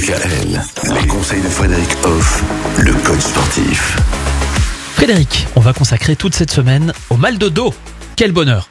DKL, les conseils de Frédéric Hoff, le coach sportif. Frédéric, on va consacrer toute cette semaine au mal de dos. Quel bonheur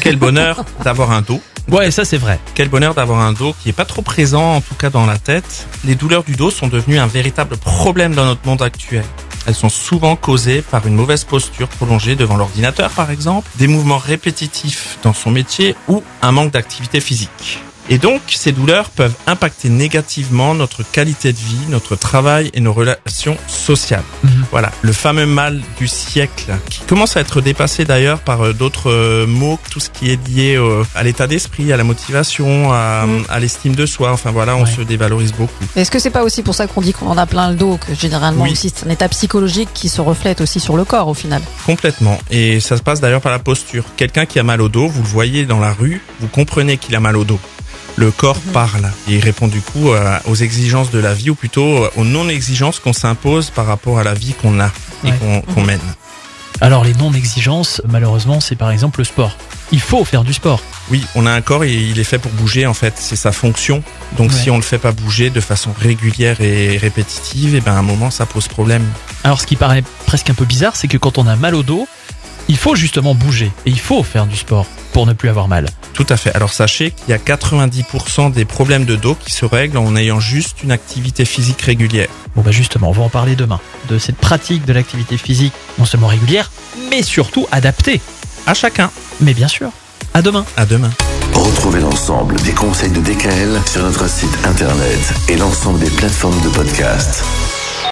Quel bonheur d'avoir un dos. Ouais, ça c'est vrai. Quel bonheur d'avoir un dos qui est pas trop présent, en tout cas dans la tête. Les douleurs du dos sont devenues un véritable problème dans notre monde actuel. Elles sont souvent causées par une mauvaise posture prolongée devant l'ordinateur par exemple, des mouvements répétitifs dans son métier ou un manque d'activité physique. Et donc, ces douleurs peuvent impacter négativement notre qualité de vie, notre travail et nos relations sociales. Mhm. Voilà, le fameux mal du siècle, qui commence à être dépassé d'ailleurs par euh, d'autres euh, mots, tout ce qui est lié à l'état d'esprit, à la motivation, à, à l'estime de soi. Enfin voilà, on Ouais. se dévalorise beaucoup. Est-ce que c'est pas aussi pour ça qu'on dit qu'on en a plein le dos, que généralement Oui. aussi c'est un état psychologique qui se reflète aussi sur le corps au final? Complètement. Et ça se passe d'ailleurs par la posture. Quelqu'un qui a mal au dos, vous le voyez dans la rue, vous comprenez qu'il a mal au dos. Le corps parle et il répond du coup euh, aux exigences de la vie ou plutôt euh, aux non-exigences qu'on s'impose par rapport à la vie qu'on a et Ouais. qu'on qu'on mène. Alors les non-exigences, malheureusement, c'est par exemple le sport. Il faut faire du sport. Oui, on a un corps et il est fait pour bouger en fait, c'est sa fonction. Donc Ouais. si on le fait pas bouger de façon régulière et répétitive, et ben à un moment ça pose problème. Alors ce qui paraît presque un peu bizarre, c'est que quand on a mal au dos, il faut justement bouger et il faut faire du sport pour ne plus avoir mal. Tout à fait. Alors sachez qu'il y a 90% des problèmes de dos qui se règlent en ayant juste une activité physique régulière. Bon bah justement, on va en parler demain, de cette pratique de l'activité physique non seulement régulière, mais surtout adaptée. À chacun. Mais bien sûr, à demain. À demain. Retrouvez l'ensemble des conseils de DKL sur notre site internet et l'ensemble des plateformes de podcast.